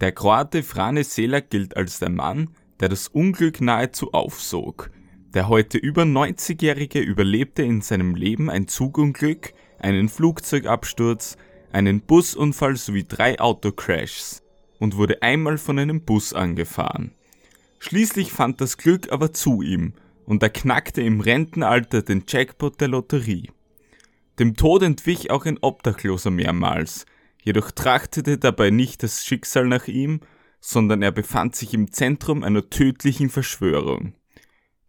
Der Kroate Frane Selak gilt als der Mann, der das Unglück nahezu aufsog. Der heute über 90-Jährige überlebte in seinem Leben ein Zugunglück, einen Flugzeugabsturz, einen Busunfall sowie drei Autocrashs und wurde einmal von einem Bus angefahren. Schließlich fand das Glück aber zu ihm und er knackte im Rentenalter den Jackpot der Lotterie. Dem Tod entwich auch ein Obdachloser mehrmals, jedoch trachtete dabei nicht das Schicksal nach ihm, sondern er befand sich im Zentrum einer tödlichen Verschwörung.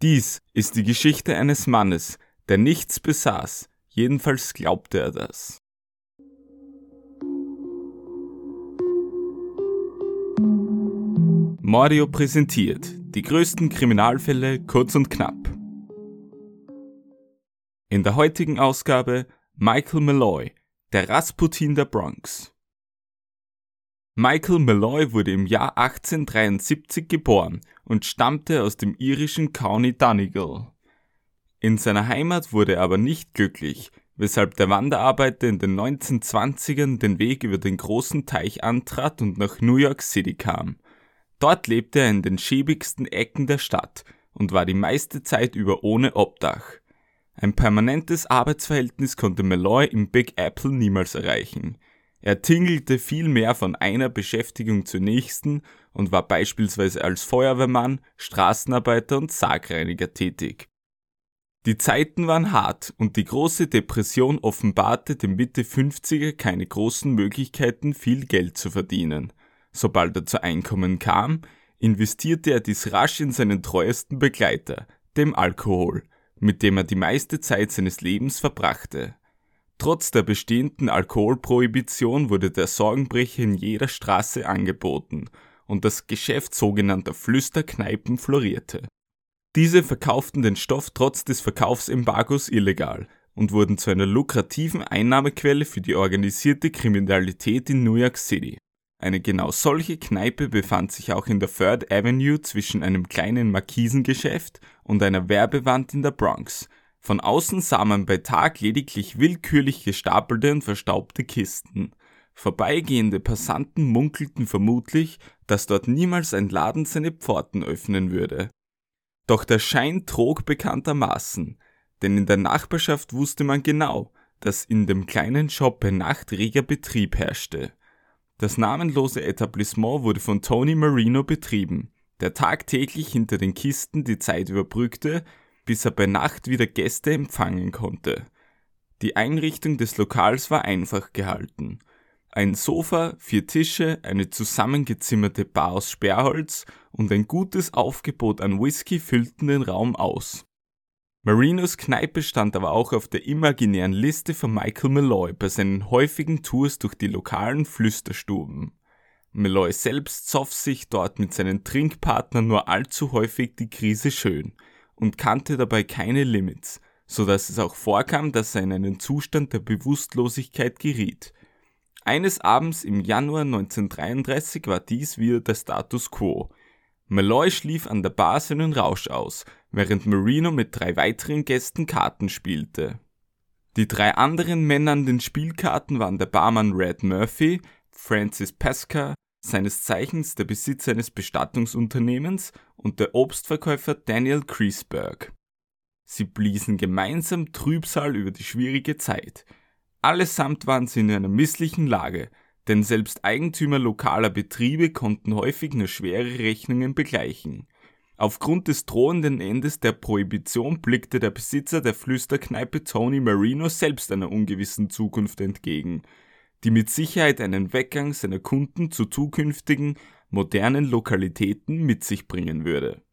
Dies ist die Geschichte eines Mannes, der nichts besaß, jedenfalls glaubte er das. Mordio präsentiert die größten Kriminalfälle kurz und knapp. In der heutigen Ausgabe Michael Malloy, der Rasputin der Bronx. Michael Malloy wurde im Jahr 1873 geboren und stammte aus dem irischen County Donegal. In seiner Heimat wurde er aber nicht glücklich, weshalb der Wanderarbeiter in den 1920ern den Weg über den großen Teich antrat und nach New York City kam. Dort lebte er in den schäbigsten Ecken der Stadt und war die meiste Zeit über ohne Obdach. Ein permanentes Arbeitsverhältnis konnte Malloy im Big Apple niemals erreichen. Er tingelte vielmehr von einer Beschäftigung zur nächsten und war beispielsweise als Feuerwehrmann, Straßenarbeiter und Sargreiniger tätig. Die Zeiten waren hart und die große Depression offenbarte dem Mitte 50er keine großen Möglichkeiten, viel Geld zu verdienen. Sobald er zu Einkommen kam, investierte er dies rasch in seinen treuesten Begleiter, dem Alkohol, mit dem er die meiste Zeit seines Lebens verbrachte. Trotz der bestehenden Alkoholprohibition wurde der Sorgenbrecher in jeder Straße angeboten und das Geschäft sogenannter Flüsterkneipen florierte. Diese verkauften den Stoff trotz des Verkaufsembargos illegal und wurden zu einer lukrativen Einnahmequelle für die organisierte Kriminalität in New York City. Eine genau solche Kneipe befand sich auch in der Third Avenue zwischen einem kleinen Markisengeschäft und einer Werbewand in der Bronx. Von außen sah man bei Tag lediglich willkürlich gestapelte und verstaubte Kisten. Vorbeigehende Passanten munkelten vermutlich, dass dort niemals ein Laden seine Pforten öffnen würde. Doch der Schein trug bekanntermaßen, denn in der Nachbarschaft wusste man genau, dass in dem kleinen Shop ein nachtreger Betrieb herrschte. Das namenlose Etablissement wurde von Tony Marino betrieben, der tagtäglich hinter den Kisten die Zeit überbrückte, bis er bei Nacht wieder Gäste empfangen konnte. Die Einrichtung des Lokals war einfach gehalten. Ein Sofa, vier Tische, eine zusammengezimmerte Bar aus Sperrholz und ein gutes Aufgebot an Whisky füllten den Raum aus. Marinos Kneipe stand aber auch auf der imaginären Liste von Michael Malloy bei seinen häufigen Tours durch die lokalen Flüsterstuben. Malloy selbst zoff sich dort mit seinen Trinkpartnern nur allzu häufig die Krise schön und kannte dabei keine Limits, so dass es auch vorkam, dass er in einen Zustand der Bewusstlosigkeit geriet. Eines Abends im Januar 1933 war dies wieder der Status quo. Malloy schlief an der Bar seinen Rausch aus während Marino mit drei weiteren Gästen Karten spielte. Die drei anderen Männer an den Spielkarten waren der Barmann Red Murphy, Francis Pesca, seines Zeichens der Besitzer eines Bestattungsunternehmens, und der Obstverkäufer Daniel Kreisberg. Sie bliesen gemeinsam Trübsal über die schwierige Zeit. Allesamt waren sie in einer misslichen Lage, denn selbst Eigentümer lokaler Betriebe konnten häufig nur schwere Rechnungen begleichen. Aufgrund des drohenden Endes der Prohibition blickte der Besitzer der Flüsterkneipe Tony Marino selbst einer ungewissen Zukunft entgegen, die mit Sicherheit einen Weggang seiner Kunden zu zukünftigen, modernen Lokalitäten mit sich bringen würde.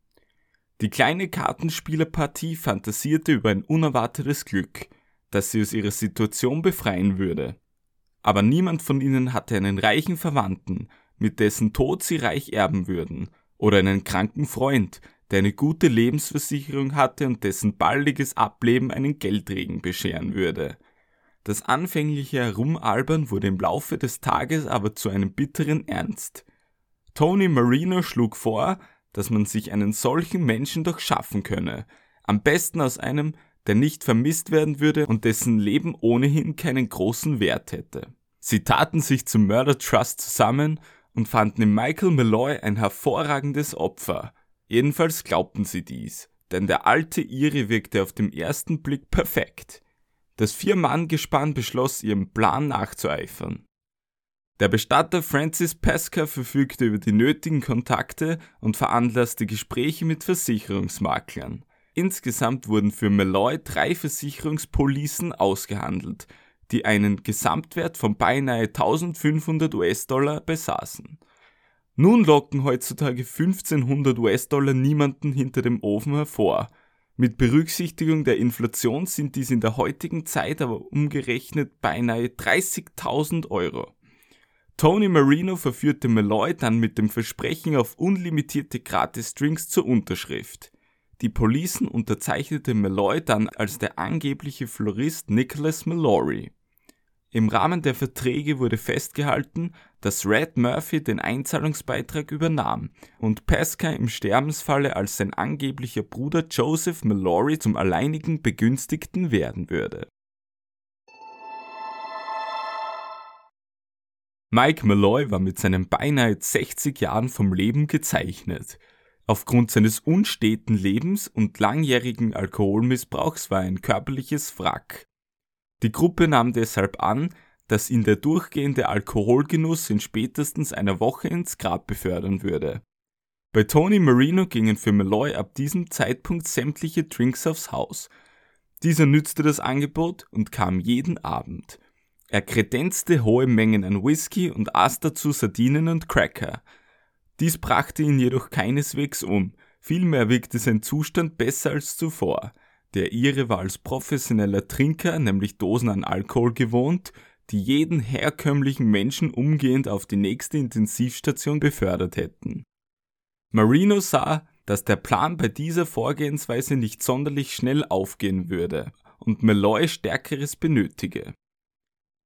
Die kleine Kartenspielerpartie fantasierte über ein unerwartetes Glück, das sie aus ihrer Situation befreien würde. Aber niemand von ihnen hatte einen reichen Verwandten, mit dessen Tod sie reich erben würden – oder einen kranken Freund, der eine gute Lebensversicherung hatte und dessen baldiges Ableben einen Geldregen bescheren würde. Das anfängliche Herumalbern wurde im Laufe des Tages aber zu einem bitteren Ernst. Tony Marino schlug vor, dass man sich einen solchen Menschen doch schaffen könne, am besten aus einem, der nicht vermisst werden würde und dessen Leben ohnehin keinen großen Wert hätte. Sie taten sich zum Murder Trust zusammen und fanden in Michael Malloy ein hervorragendes Opfer. Jedenfalls glaubten sie dies, denn der alte Ire wirkte auf den ersten Blick perfekt. Das Vier-Mann-Gespann beschloss, ihrem Plan nachzueifern. Der Bestatter Francis Pesca verfügte über die nötigen Kontakte und veranlasste Gespräche mit Versicherungsmaklern. Insgesamt wurden für Malloy drei Versicherungspolicen ausgehandelt, die einen Gesamtwert von beinahe 1500 US-Dollar besaßen. Nun locken heutzutage 1500 US-Dollar niemanden hinter dem Ofen hervor. Mit Berücksichtigung der Inflation sind dies in der heutigen Zeit aber umgerechnet beinahe 30.000 Euro. Tony Marino verführte Malloy dann mit dem Versprechen auf unlimitierte Gratis-Drinks zur Unterschrift. Die Policen unterzeichnete Malloy dann als der angebliche Florist Nicholas Mallory. Im Rahmen der Verträge wurde festgehalten, dass Red Murphy den Einzahlungsbeitrag übernahm und Pesca im Sterbensfalle als sein angeblicher Bruder Joseph Mallory zum alleinigen Begünstigten werden würde. Mike Malloy war mit seinen beinahe 60 Jahren vom Leben gezeichnet. Aufgrund seines unsteten Lebens und langjährigen Alkoholmissbrauchs war er ein körperliches Wrack. Die Gruppe nahm deshalb an, dass ihn der durchgehende Alkoholgenuss in spätestens einer Woche ins Grab befördern würde. Bei Tony Marino gingen für Malloy ab diesem Zeitpunkt sämtliche Drinks aufs Haus. Dieser nützte das Angebot und kam jeden Abend. Er kredenzte hohe Mengen an Whisky und aß dazu Sardinen und Cracker – dies brachte ihn jedoch keineswegs um, vielmehr wirkte sein Zustand besser als zuvor. Der Ire war als professioneller Trinker nämlich Dosen an Alkohol gewohnt, die jeden herkömmlichen Menschen umgehend auf die nächste Intensivstation befördert hätten. Marino sah, dass der Plan bei dieser Vorgehensweise nicht sonderlich schnell aufgehen würde und Malloy Stärkeres benötige.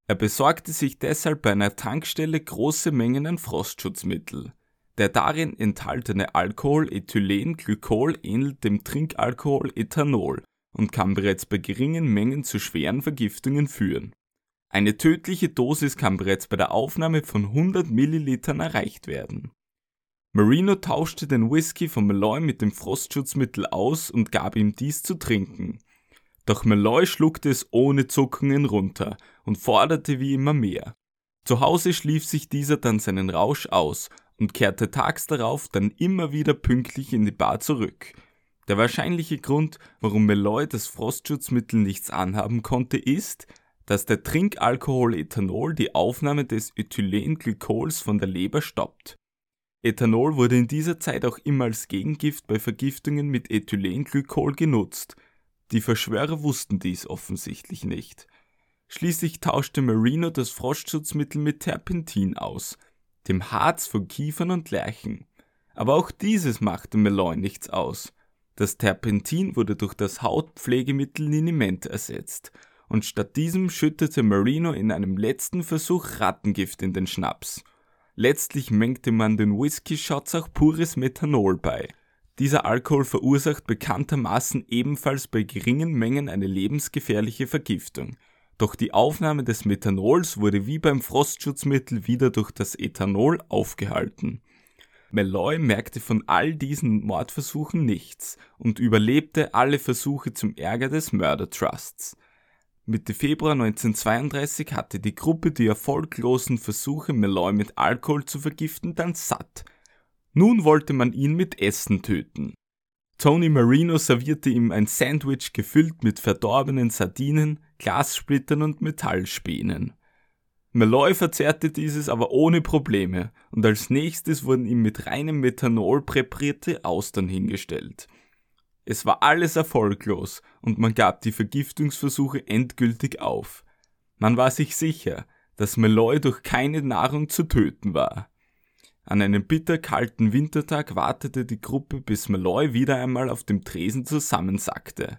Er besorgte sich deshalb bei einer Tankstelle große Mengen an Frostschutzmittel. Der darin enthaltene Alkohol Ethylenglykol ähnelt dem Trinkalkohol Ethanol und kann bereits bei geringen Mengen zu schweren Vergiftungen führen. Eine tödliche Dosis kann bereits bei der Aufnahme von 100 Millilitern erreicht werden. Marino tauschte den Whisky von Malloy mit dem Frostschutzmittel aus und gab ihm dies zu trinken. Doch Malloy schluckte es ohne Zuckungen runter und forderte wie immer mehr. Zu Hause schlief sich dieser dann seinen Rausch aus und kehrte tags darauf dann immer wieder pünktlich in die Bar zurück. Der wahrscheinliche Grund, warum Meloy das Frostschutzmittel nichts anhaben konnte, ist, dass der Trinkalkohol Ethanol die Aufnahme des Ethylenglykols von der Leber stoppt. Ethanol wurde in dieser Zeit auch immer als Gegengift bei Vergiftungen mit Ethylenglykol genutzt. Die Verschwörer wussten dies offensichtlich nicht. Schließlich tauschte Marino das Frostschutzmittel mit Terpentin aus, dem Harz von Kiefern und Lärchen. Aber auch dieses machte Meloy nichts aus. Das Terpentin wurde durch das Hautpflegemittel Niniment ersetzt und statt diesem schüttete Marino in einem letzten Versuch Rattengift in den Schnaps. Letztlich mengte man den Whisky-Shots auch pures Methanol bei. Dieser Alkohol verursacht bekanntermaßen ebenfalls bei geringen Mengen eine lebensgefährliche Vergiftung. Doch die Aufnahme des Methanols wurde wie beim Frostschutzmittel wieder durch das Ethanol aufgehalten. Malloy merkte von all diesen Mordversuchen nichts und überlebte alle Versuche zum Ärger des Mördertrusts. Mitte Februar 1932 hatte die Gruppe die erfolglosen Versuche, Malloy mit Alkohol zu vergiften, dann satt. Nun wollte man ihn mit Essen töten. Tony Marino servierte ihm ein Sandwich gefüllt mit verdorbenen Sardinen, Glassplittern und Metallspänen. Malloy verzehrte dieses aber ohne Probleme und als nächstes wurden ihm mit reinem Methanol präparierte Austern hingestellt. Es war alles erfolglos und man gab die Vergiftungsversuche endgültig auf. Man war sich sicher, dass Malloy durch keine Nahrung zu töten war. An einem bitterkalten Wintertag wartete die Gruppe, bis Malloy wieder einmal auf dem Tresen zusammensackte.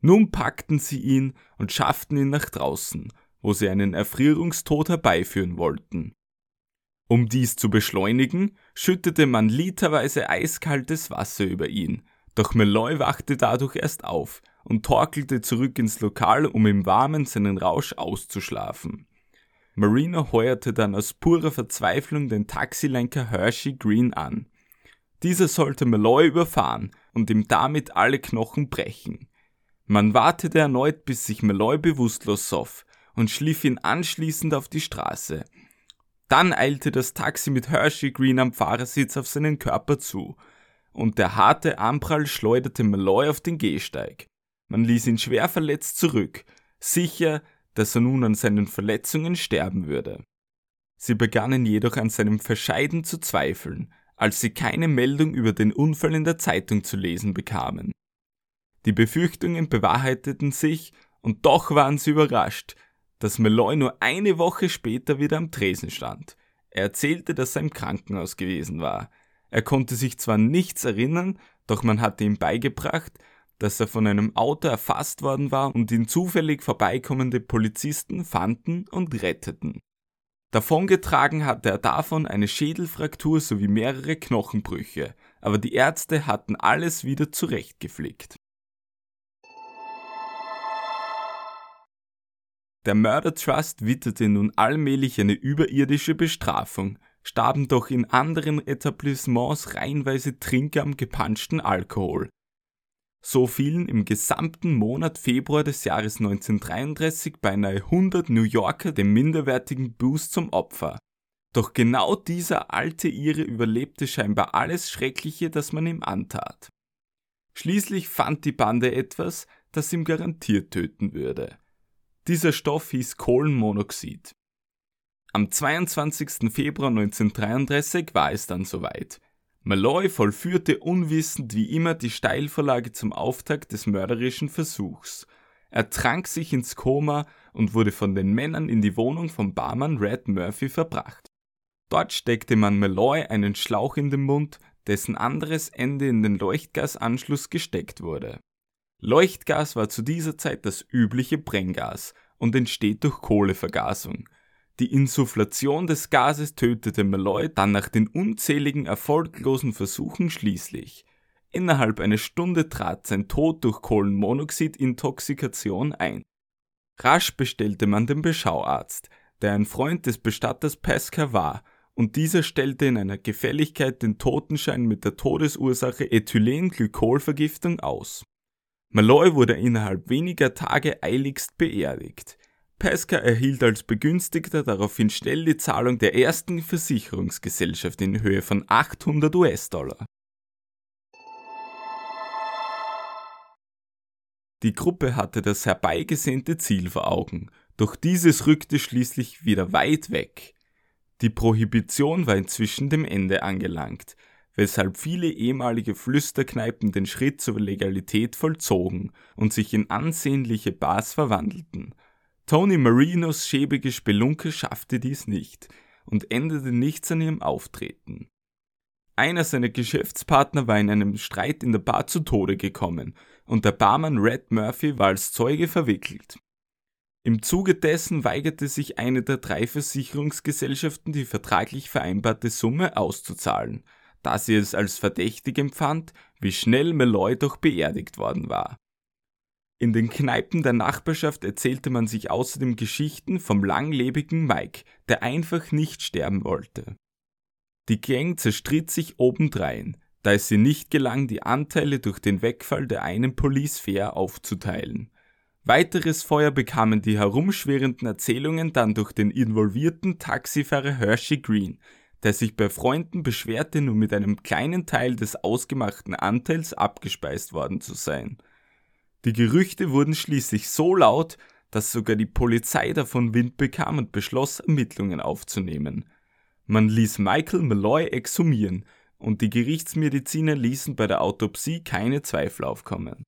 Nun packten sie ihn und schafften ihn nach draußen, wo sie einen Erfrierungstod herbeiführen wollten. Um dies zu beschleunigen, schüttete man literweise eiskaltes Wasser über ihn, doch Malloy wachte dadurch erst auf und torkelte zurück ins Lokal, um im Warmen seinen Rausch auszuschlafen. Marino heuerte dann aus purer Verzweiflung den Taxilenker Hershey Green an. Dieser sollte Malloy überfahren und ihm damit alle Knochen brechen. Man wartete erneut, bis sich Malloy bewusstlos soff und schlief ihn anschließend auf die Straße. Dann eilte das Taxi mit Hershey Green am Fahrersitz auf seinen Körper zu, und der harte Anprall schleuderte Malloy auf den Gehsteig. Man ließ ihn schwer verletzt zurück, sicher, dass er nun an seinen Verletzungen sterben würde. Sie begannen jedoch an seinem Verscheiden zu zweifeln, als sie keine Meldung über den Unfall in der Zeitung zu lesen bekamen. Die Befürchtungen bewahrheiteten sich, und doch waren sie überrascht, dass Meloy nur eine Woche später wieder am Tresen stand. Er erzählte, dass er im Krankenhaus gewesen war. Er konnte sich zwar nichts erinnern, doch man hatte ihm beigebracht, dass er von einem Auto erfasst worden war und ihn zufällig vorbeikommende Polizisten fanden und retteten. Davongetragen hatte er davon eine Schädelfraktur sowie mehrere Knochenbrüche, aber die Ärzte hatten alles wieder zurechtgeflickt. Der Murder Trust witterte nun allmählich eine überirdische Bestrafung, starben doch in anderen Etablissements reihenweise Trinker am gepanschten Alkohol. So fielen im gesamten Monat Februar des Jahres 1933 beinahe 100 New Yorker dem minderwertigen Boost zum Opfer. Doch genau dieser alte Ire überlebte scheinbar alles Schreckliche, das man ihm antat. Schließlich fand die Bande etwas, das ihm garantiert töten würde. Dieser Stoff hieß Kohlenmonoxid. Am 22. Februar 1933 war es dann soweit. Malloy vollführte unwissend wie immer die Steilvorlage zum Auftakt des mörderischen Versuchs. Er trank sich ins Koma und wurde von den Männern in die Wohnung vom Barmann Red Murphy verbracht. Dort steckte man Malloy einen Schlauch in den Mund, dessen anderes Ende in den Leuchtgasanschluss gesteckt wurde. Leuchtgas war zu dieser Zeit das übliche Brenngas und entsteht durch Kohlevergasung. Die Insufflation des Gases tötete Malloy dann nach den unzähligen erfolglosen Versuchen schließlich. Innerhalb einer Stunde trat sein Tod durch Kohlenmonoxid-Intoxikation ein. Rasch bestellte man den Beschauarzt, der ein Freund des Bestatters Pesca war, und dieser stellte in einer Gefälligkeit den Totenschein mit der Todesursache Ethylenglykolvergiftung aus. Malloy wurde innerhalb weniger Tage eiligst beerdigt. Pesca erhielt als Begünstigter daraufhin schnell die Zahlung der ersten Versicherungsgesellschaft in Höhe von 800 US-Dollar. Die Gruppe hatte das herbeigesehnte Ziel vor Augen, doch dieses rückte schließlich wieder weit weg. Die Prohibition war inzwischen dem Ende angelangt, weshalb viele ehemalige Flüsterkneipen den Schritt zur Legalität vollzogen und sich in ansehnliche Bars verwandelten. Tony Marinos schäbige Spelunke schaffte dies nicht und änderte nichts an ihrem Auftreten. Einer seiner Geschäftspartner war in einem Streit in der Bar zu Tode gekommen und der Barmann Red Murphy war als Zeuge verwickelt. Im Zuge dessen weigerte sich eine der drei Versicherungsgesellschaften die vertraglich vereinbarte Summe auszuzahlen – da sie es als verdächtig empfand, wie schnell Malloy doch beerdigt worden war. In den Kneipen der Nachbarschaft erzählte man sich außerdem Geschichten vom langlebigen Mike, der einfach nicht sterben wollte. Die Gang zerstritt sich obendrein, da es ihr nicht gelang, die Anteile durch den Wegfall der einen Police Fair aufzuteilen. Weiteres Feuer bekamen die herumschwirrenden Erzählungen dann durch den involvierten Taxifahrer Hershey Green, der sich bei Freunden beschwerte, nur mit einem kleinen Teil des ausgemachten Anteils abgespeist worden zu sein. Die Gerüchte wurden schließlich so laut, dass sogar die Polizei davon Wind bekam und beschloss, Ermittlungen aufzunehmen. Man ließ Michael Malloy exhumieren und die Gerichtsmediziner ließen bei der Autopsie keine Zweifel aufkommen.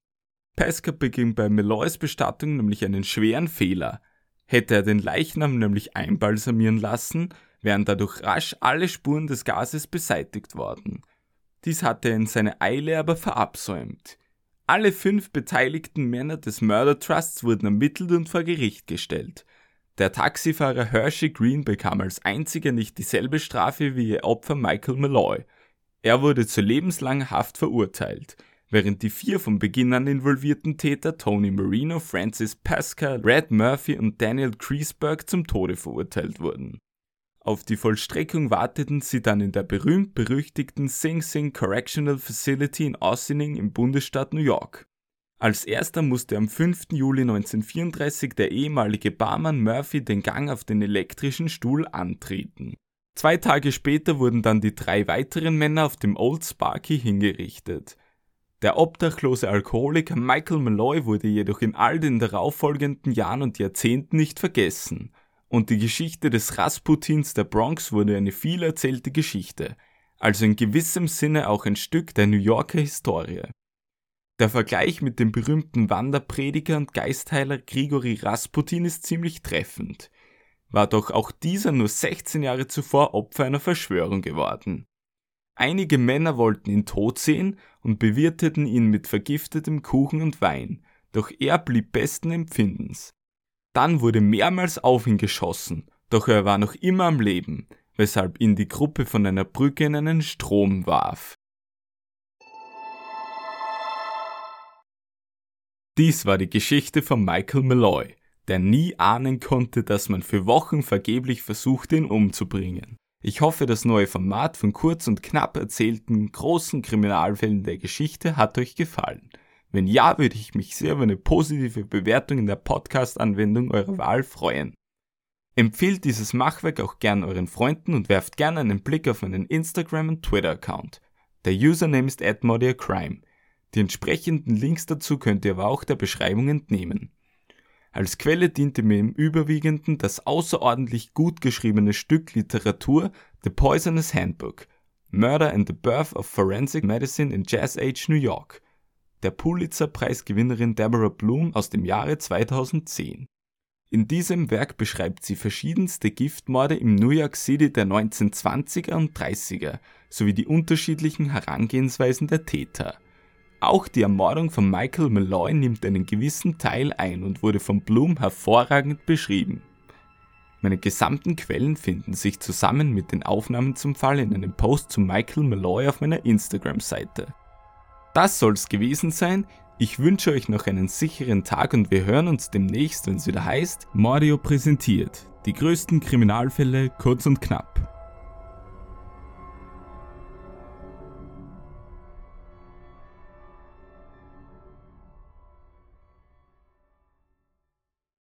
Pesca beging bei Malloys Bestattung nämlich einen schweren Fehler. Hätte er den Leichnam nämlich einbalsamieren lassen, wären dadurch rasch alle Spuren des Gases beseitigt worden. Dies hatte er in seiner Eile aber verabsäumt. Alle fünf beteiligten Männer des Murder Trusts wurden ermittelt und vor Gericht gestellt. Der Taxifahrer Hershey Green bekam als einziger nicht dieselbe Strafe wie ihr Opfer Michael Malloy. Er wurde zu lebenslanger Haft verurteilt, während die vier von Beginn an involvierten Täter Tony Marino, Francis Pascal, Red Murphy und Daniel Kreisberg zum Tode verurteilt wurden. Auf die Vollstreckung warteten sie dann in der berühmt-berüchtigten Sing Sing Correctional Facility in Ossining im Bundesstaat New York. Als erster musste am 5. Juli 1934 der ehemalige Barmann Murphy den Gang auf den elektrischen Stuhl antreten. Zwei Tage später wurden dann die drei weiteren Männer auf dem Old Sparky hingerichtet. Der obdachlose Alkoholiker Michael Malloy wurde jedoch in all den darauffolgenden Jahren und Jahrzehnten nicht vergessen und die Geschichte des Rasputins der Bronx wurde eine viel erzählte Geschichte, also in gewissem Sinne auch ein Stück der New Yorker Historie. Der Vergleich mit dem berühmten Wanderprediger und Geistheiler Grigori Rasputin ist ziemlich treffend, war doch auch dieser nur 16 Jahre zuvor Opfer einer Verschwörung geworden. Einige Männer wollten ihn tot sehen und bewirteten ihn mit vergiftetem Kuchen und Wein, doch er blieb besten Empfindens. Dann wurde mehrmals auf ihn geschossen, doch er war noch immer am Leben, weshalb ihn die Gruppe von einer Brücke in einen Strom warf. Dies war die Geschichte von Michael Malloy, der nie ahnen konnte, dass man für Wochen vergeblich versuchte, ihn umzubringen. Ich hoffe, das neue Format von kurz und knapp erzählten großen Kriminalfällen der Geschichte hat euch gefallen. Wenn ja, würde ich mich sehr über eine positive Bewertung in der Podcast-Anwendung eurer Wahl freuen. Empfehlt dieses Machwerk auch gern euren Freunden und werft gerne einen Blick auf meinen Instagram- und Twitter-Account. Der Username ist atmodiacrime. Die entsprechenden Links dazu könnt ihr aber auch der Beschreibung entnehmen. Als Quelle diente mir im Überwiegenden das außerordentlich gut geschriebene Stück Literatur The Poisonous Handbook Murder and the Birth of Forensic Medicine in Jazz Age New York der Pulitzer-Preisgewinnerin Deborah Bloom aus dem Jahre 2010. In diesem Werk beschreibt sie verschiedenste Giftmorde im New York City der 1920er und 30er sowie die unterschiedlichen Herangehensweisen der Täter. Auch die Ermordung von Michael Malloy nimmt einen gewissen Teil ein und wurde von Bloom hervorragend beschrieben. Meine gesamten Quellen finden sich zusammen mit den Aufnahmen zum Fall in einem Post zu Michael Malloy auf meiner Instagram-Seite. Das soll's gewesen sein. Ich wünsche euch noch einen sicheren Tag und wir hören uns demnächst, wenn es wieder heißt, Mordio präsentiert. Die größten Kriminalfälle kurz und knapp.